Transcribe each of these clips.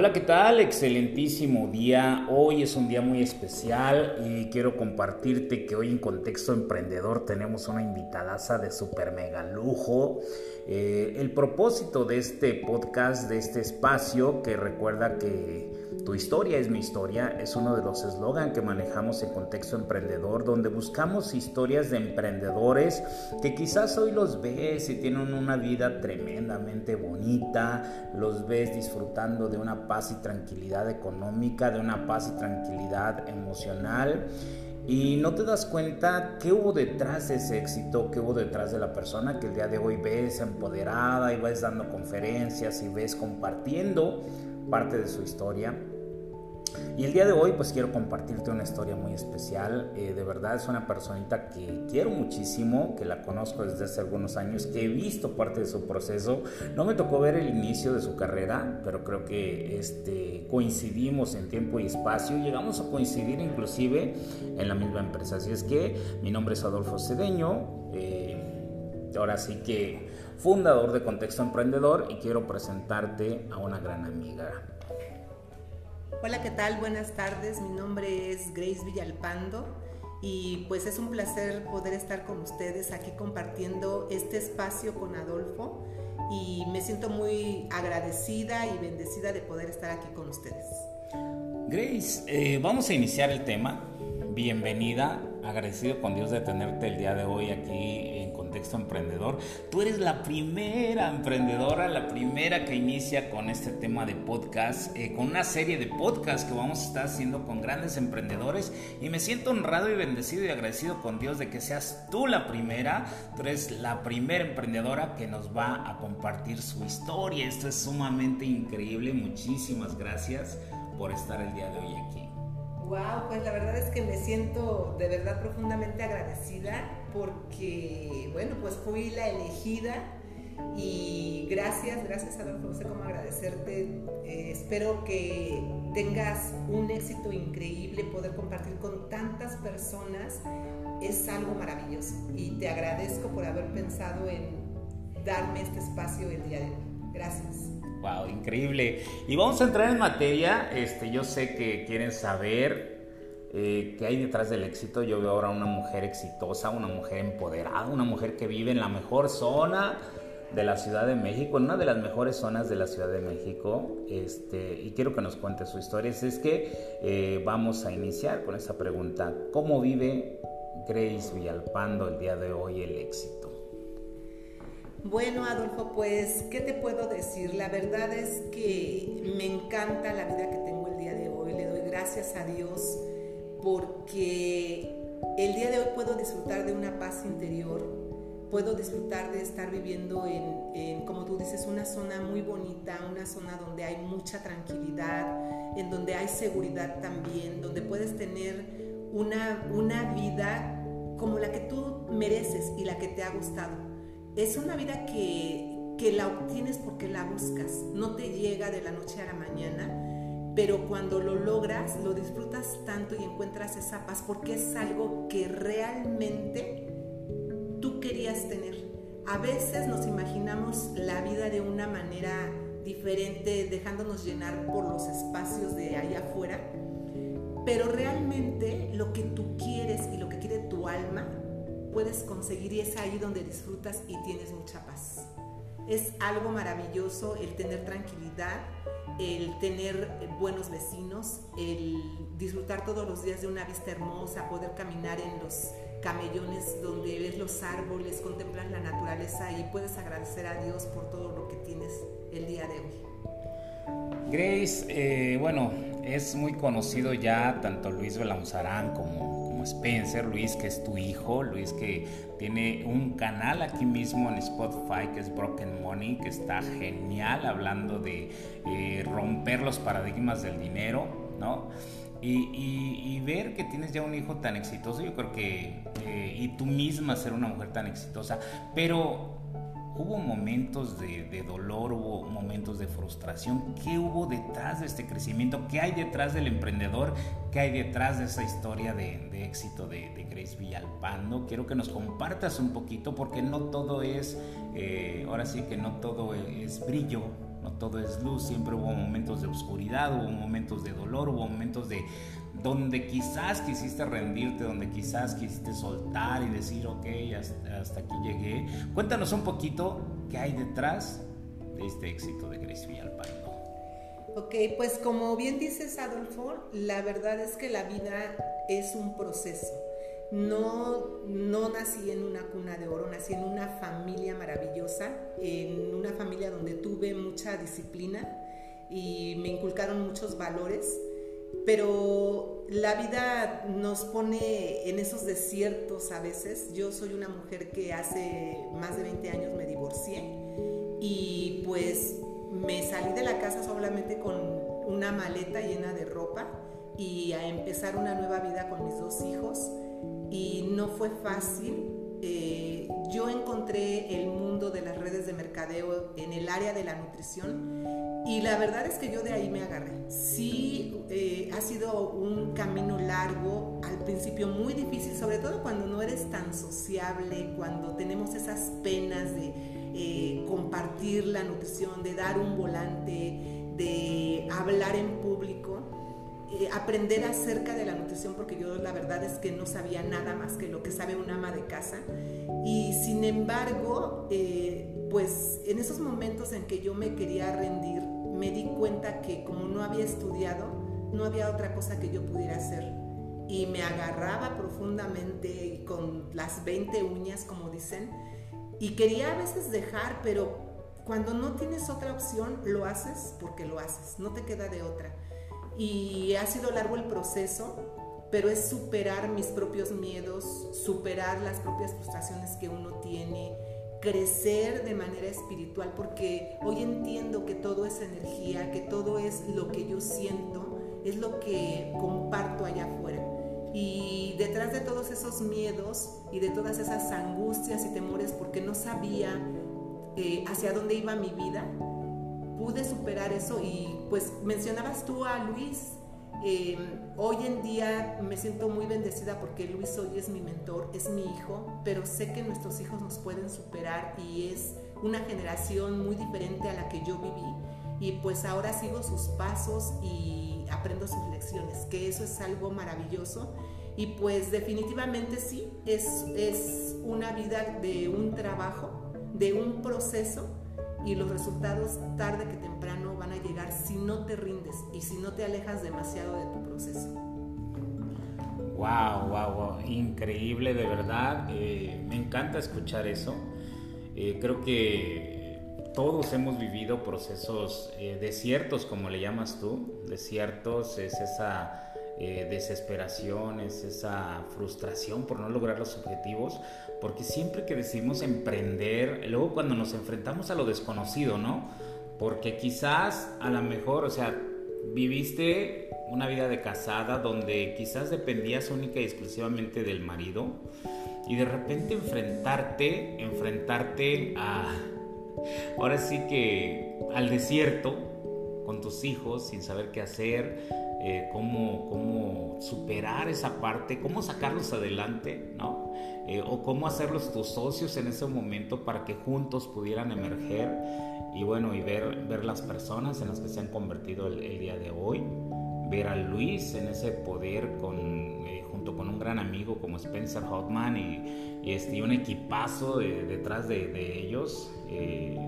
Hola, ¿qué tal? Excelentísimo día. Hoy es un día muy especial y quiero compartirte que hoy en Contexto Emprendedor tenemos una invitadaza de super mega lujo. Eh, el propósito de este podcast, de este espacio, que recuerda que tu historia es mi historia, es uno de los eslogans que manejamos en Contexto Emprendedor, donde buscamos historias de emprendedores que quizás hoy los ves y tienen una vida tremendamente bonita, los ves disfrutando de una paz y tranquilidad económica, de una paz y tranquilidad emocional. Y no te das cuenta qué hubo detrás de ese éxito, qué hubo detrás de la persona que el día de hoy ves empoderada y vas dando conferencias y ves compartiendo parte de su historia. Y el día de hoy pues quiero compartirte una historia muy especial. Eh, de verdad es una personita que quiero muchísimo, que la conozco desde hace algunos años, que he visto parte de su proceso. No me tocó ver el inicio de su carrera, pero creo que este, coincidimos en tiempo y espacio. Llegamos a coincidir inclusive en la misma empresa. Así es que mi nombre es Adolfo Cedeño. Eh, ahora sí que fundador de Contexto Emprendedor y quiero presentarte a una gran amiga. Hola, ¿qué tal? Buenas tardes. Mi nombre es Grace Villalpando y pues es un placer poder estar con ustedes aquí compartiendo este espacio con Adolfo y me siento muy agradecida y bendecida de poder estar aquí con ustedes. Grace, eh, vamos a iniciar el tema. Bienvenida, agradecido con Dios de tenerte el día de hoy aquí en Contexto Emprendedor. Tú eres la primera emprendedora, la primera que inicia con este tema de podcast, eh, con una serie de podcasts que vamos a estar haciendo con grandes emprendedores y me siento honrado y bendecido y agradecido con Dios de que seas tú la primera, tú eres la primera emprendedora que nos va a compartir su historia. Esto es sumamente increíble, muchísimas gracias por estar el día de hoy aquí. Wow, pues la verdad es que me siento de verdad profundamente agradecida porque, bueno, pues fui la elegida y gracias, gracias Adolfo, no sé cómo agradecerte. Eh, espero que tengas un éxito increíble, poder compartir con tantas personas es algo maravilloso y te agradezco por haber pensado en darme este espacio el día de hoy. Gracias. Wow, increíble. Y vamos a entrar en materia. Este, yo sé que quieren saber eh, qué hay detrás del éxito. Yo veo ahora una mujer exitosa, una mujer empoderada, una mujer que vive en la mejor zona de la Ciudad de México, en una de las mejores zonas de la Ciudad de México. Este, y quiero que nos cuente su historia. Es que eh, vamos a iniciar con esa pregunta. ¿Cómo vive Grace Villalpando el día de hoy el éxito? Bueno, Adolfo, pues, ¿qué te puedo decir? La verdad es que me encanta la vida que tengo el día de hoy. Le doy gracias a Dios porque el día de hoy puedo disfrutar de una paz interior, puedo disfrutar de estar viviendo en, como tú dices, una zona muy bonita, una zona donde hay mucha tranquilidad, en donde hay seguridad también, donde puedes tener una, una vida como la que tú mereces y la que te ha gustado es una vida que, que la obtienes porque la buscas, no te llega de la noche a la mañana, pero cuando lo logras, lo disfrutas tanto y encuentras esa paz porque es algo que realmente tú querías tener. A veces nos imaginamos la vida de una manera diferente, dejándonos llenar por los espacios de allá afuera, pero realmente lo que tú puedes conseguir y es ahí donde disfrutas y tienes mucha paz. Es algo maravilloso el tener tranquilidad, el tener buenos vecinos, el disfrutar todos los días de una vista hermosa, poder caminar en los camellones donde ves los árboles, contemplas la naturaleza y puedes agradecer a Dios por todo lo que tienes el día de hoy. Grace, eh, bueno, es muy conocido ya tanto Luis Belauzarán como Spencer, Luis que es tu hijo, Luis que tiene un canal aquí mismo en Spotify que es Broken Money, que está genial hablando de eh, romper los paradigmas del dinero, ¿no? Y, ver que tienes ya un hijo tan exitoso, yo creo que, eh, y tú misma ser una mujer tan exitosa, pero hubo momentos de, dolor, hubo momentos de frustración. ¿Qué hubo detrás de este crecimiento? ¿Qué hay detrás del emprendedor? ¿Qué hay detrás de esa historia de, éxito de, Grace Villalpando? Quiero que nos compartas un poquito porque no todo es, eh, ahora sí que no todo es brillo, no todo es luz, siempre hubo momentos de oscuridad, hubo momentos de dolor, hubo momentos de donde quizás quisiste rendirte, donde quizás quisiste soltar y decir, ok, hasta, aquí llegué. Cuéntanos un poquito qué hay detrás de este éxito de Grace Villalpando. Ok, pues como bien dices Adolfo, la verdad es que la vida es un proceso. No, no nací en una cuna de oro, nací en una familia maravillosa, en una familia donde tuve mucha disciplina y me inculcaron muchos valores pero la vida nos pone en esos desiertos a veces. Yo soy una mujer que hace más de 20 años me divorcié y pues me salí de la casa solamente con una maleta llena de ropa y a empezar una nueva vida con mis dos hijos y no fue fácil. Eh, yo encontré el mundo de las redes de mercadeo en el área de la nutrición y la verdad es que yo de ahí me agarré. Sí, eh, ha sido un camino largo, al principio muy difícil, sobre todo cuando no eres tan sociable, cuando tenemos esas penas de eh, compartir la nutrición, de dar un volante, de hablar en público. Eh, aprender acerca de la nutrición porque yo la verdad es que no sabía nada más que lo que sabe una ama de casa y sin embargo pues en esos momentos en que yo me quería rendir me di cuenta que como no había estudiado, no había otra cosa que yo pudiera hacer. Y me agarraba profundamente con las 20 uñas, como dicen, y quería a veces dejar, pero cuando no tienes otra opción, lo haces porque lo haces, no te queda de otra. Y ha sido largo el proceso, pero es superar mis propios miedos, superar las propias frustraciones que uno tiene, crecer de manera espiritual, porque hoy entiendo que todo es energía, que todo es lo que yo siento, es lo que comparto allá afuera. Y detrás de todos esos miedos y de todas esas angustias y temores, porque no sabía eh, hacia dónde iba mi vida, pude superar eso y pues mencionabas tú a Luis, Em, hoy en día me siento muy bendecida porque Luis hoy es mi mentor, es mi hijo, pero sé que nuestros hijos nos pueden superar y es una generación muy diferente a la que yo viví. Y pues ahora sigo sus pasos y aprendo sus lecciones, que eso es algo maravilloso. Y pues definitivamente sí, es, es una vida de un trabajo, de un proceso y los resultados tarde que temprano van a llegar si no te rindes y si no te alejas demasiado de tu proceso. Wow, wow, wow, increíble de verdad. Eh, me encanta escuchar eso. Eh, creo que todos hemos vivido procesos eh, desiertos, como le llamas tú. Desiertos es esa desesperación, es esa frustración por no lograr los objetivos, porque siempre que decidimos emprender, luego cuando nos enfrentamos a lo desconocido, ¿no? Porque quizás a lo mejor, o sea, viviste una vida de casada donde quizás dependías única y exclusivamente del marido y de repente enfrentarte, enfrentarte a, ahora sí que al desierto con tus hijos sin saber qué hacer, eh, cómo, cómo superar esa parte, cómo sacarlos adelante, ¿no? Eh, o cómo hacerlos tus socios en ese momento para que juntos pudieran emerger y bueno, y ver, ver las personas en las que se han convertido el, día de hoy, ver a Luis en ese poder con, eh, junto con un gran amigo como Spencer Hotman y, y, este, un equipazo detrás de, ellos. Eh,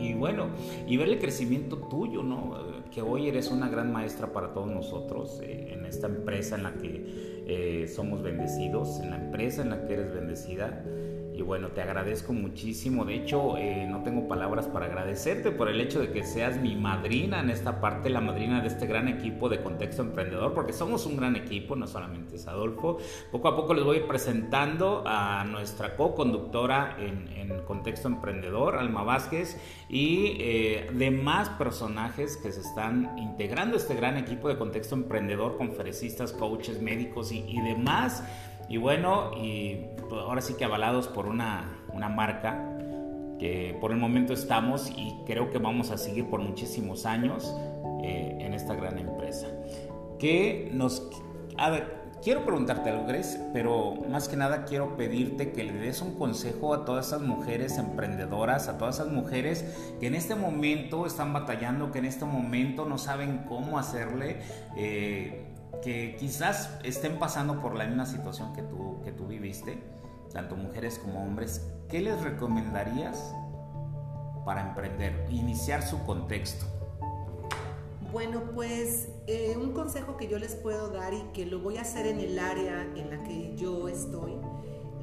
y, bueno, y ver el crecimiento tuyo, ¿no? Que hoy eres una gran maestra para todos nosotros en esta empresa en la que eh, somos bendecidos, en la empresa en la que eres bendecida. Y bueno, te agradezco muchísimo. De hecho, eh, no tengo palabras para agradecerte por el hecho de que seas mi madrina en esta parte, la madrina de este gran equipo de Contexto Emprendedor, porque somos un gran equipo, no solamente es Adolfo. Poco a poco les voy presentando a nuestra co-conductora en, Contexto Emprendedor, Alma Vázquez, y eh, demás personajes que se están integrando a este gran equipo de Contexto Emprendedor, conferencistas, coaches, médicos y, y demás. Y bueno, y pues, ahora sí que avalados por una, una marca que por el momento estamos y creo que vamos a seguir por muchísimos años eh, en esta gran empresa. Que nos... Quiero preguntarte algo, Grace, pero más que nada quiero pedirte que le des un consejo a todas esas mujeres emprendedoras, a todas esas mujeres que en este momento están batallando, que en este momento no saben cómo hacerle. Eh, que quizás estén pasando por la misma situación que tú, que tú viviste, tanto mujeres como hombres, ¿qué les recomendarías para emprender, iniciar su contexto? Bueno, pues eh, un consejo que yo les puedo dar y que lo voy a hacer en el área en la que yo estoy,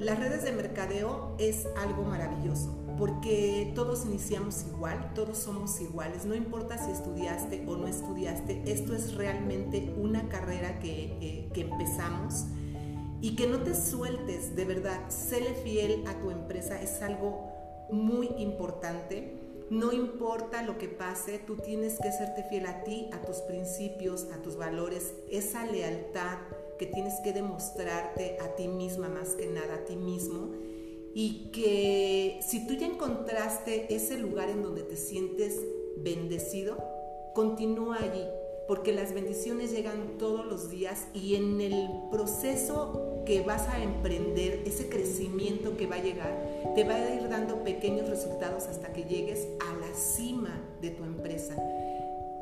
las redes de mercadeo es algo maravilloso porque todos iniciamos igual, todos somos iguales, no importa si estudiaste o no estudiaste, esto es realmente una carrera que, eh, que empezamos. Y que no te sueltes, de verdad, séle fiel a tu empresa, es algo muy importante. No importa lo que pase, tú tienes que serte fiel a ti, a tus principios, a tus valores, esa lealtad que tienes que demostrarte a ti misma más que nada, a ti mismo. Y que si tú ya encontraste ese lugar en donde te sientes bendecido, continúa allí, porque las bendiciones llegan todos los días y en el proceso que vas a emprender, ese crecimiento que va a llegar, te va a ir dando pequeños resultados hasta que llegues a la cima de tu empresa.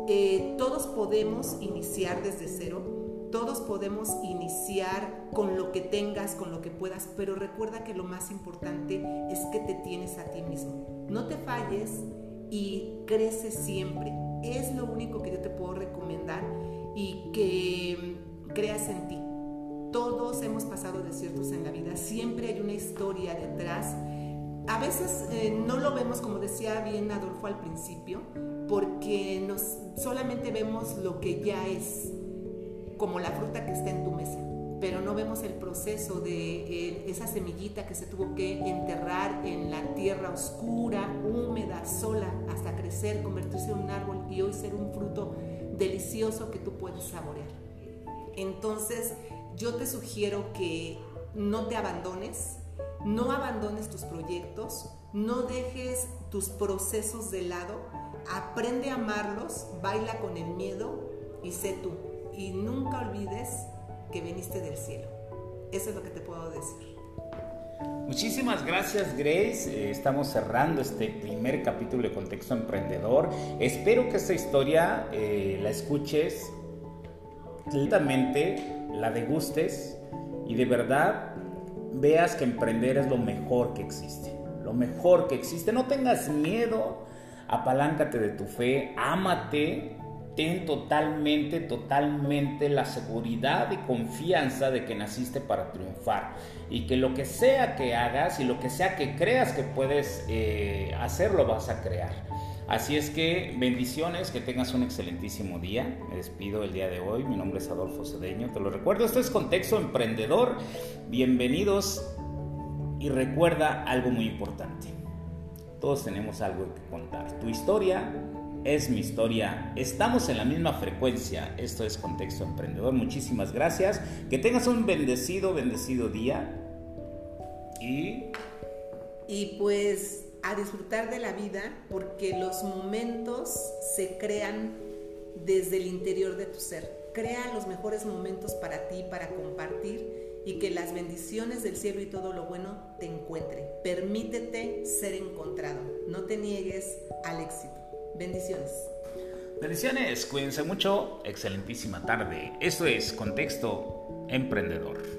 Eh, todos podemos iniciar desde cero, todos podemos iniciar con lo que tengas, con lo que puedas, pero recuerda que lo más importante es que te tienes a ti mismo. No te falles y crece siempre es lo único que yo te puedo recomendar y que mm, creas en ti. Todos hemos pasado desiertos en la vida, siempre hay una historia detrás. A veces eh, no lo vemos, como decía bien Adolfo al principio, porque nos, solamente vemos lo que ya es, como la fruta que está en tu mesa pero no vemos el proceso de eh, esa semillita que se tuvo que enterrar en la tierra oscura, húmeda, sola, hasta crecer, convertirse en un árbol y hoy ser un fruto delicioso que tú puedes saborear. Entonces, yo te sugiero que no te abandones, no abandones tus proyectos, no dejes tus procesos de lado, aprende a amarlos, baila con el miedo y sé tú. Y nunca olvides que viniste del cielo. Eso es lo que te puedo decir. Muchísimas gracias Grace, eh, estamos cerrando este primer capítulo de Contexto Emprendedor. Espero que esta historia eh, la escuches lentamente, la degustes y de verdad veas que emprender es lo mejor que existe. Lo mejor que existe. No tengas miedo, apaláncate de tu fe, ámate ten totalmente, totalmente la seguridad y confianza de que naciste para triunfar y que lo que sea que hagas y lo que sea que creas que puedes eh, hacer, lo vas a crear. Así es que bendiciones, que tengas un excelentísimo día. Me despido el día de hoy. Mi nombre es Adolfo Cedeño. Te lo recuerdo, esto es Contexto Emprendedor. Bienvenidos y recuerda algo muy importante. Todos tenemos algo que contar. Tu historia es mi historia. Estamos en la misma frecuencia. Esto es Contexto Emprendedor. Muchísimas gracias. Que tengas un bendecido, bendecido día. Y... Y pues a disfrutar de la vida porque los momentos se crean desde el interior de tu ser. Crea los mejores momentos para ti, para compartir y que las bendiciones del cielo y todo lo bueno te encuentren. Permítete ser encontrado. No te niegues al éxito. Bendiciones. Bendiciones, cuídense mucho, excelentísima tarde. Esto es Contexto Emprendedor.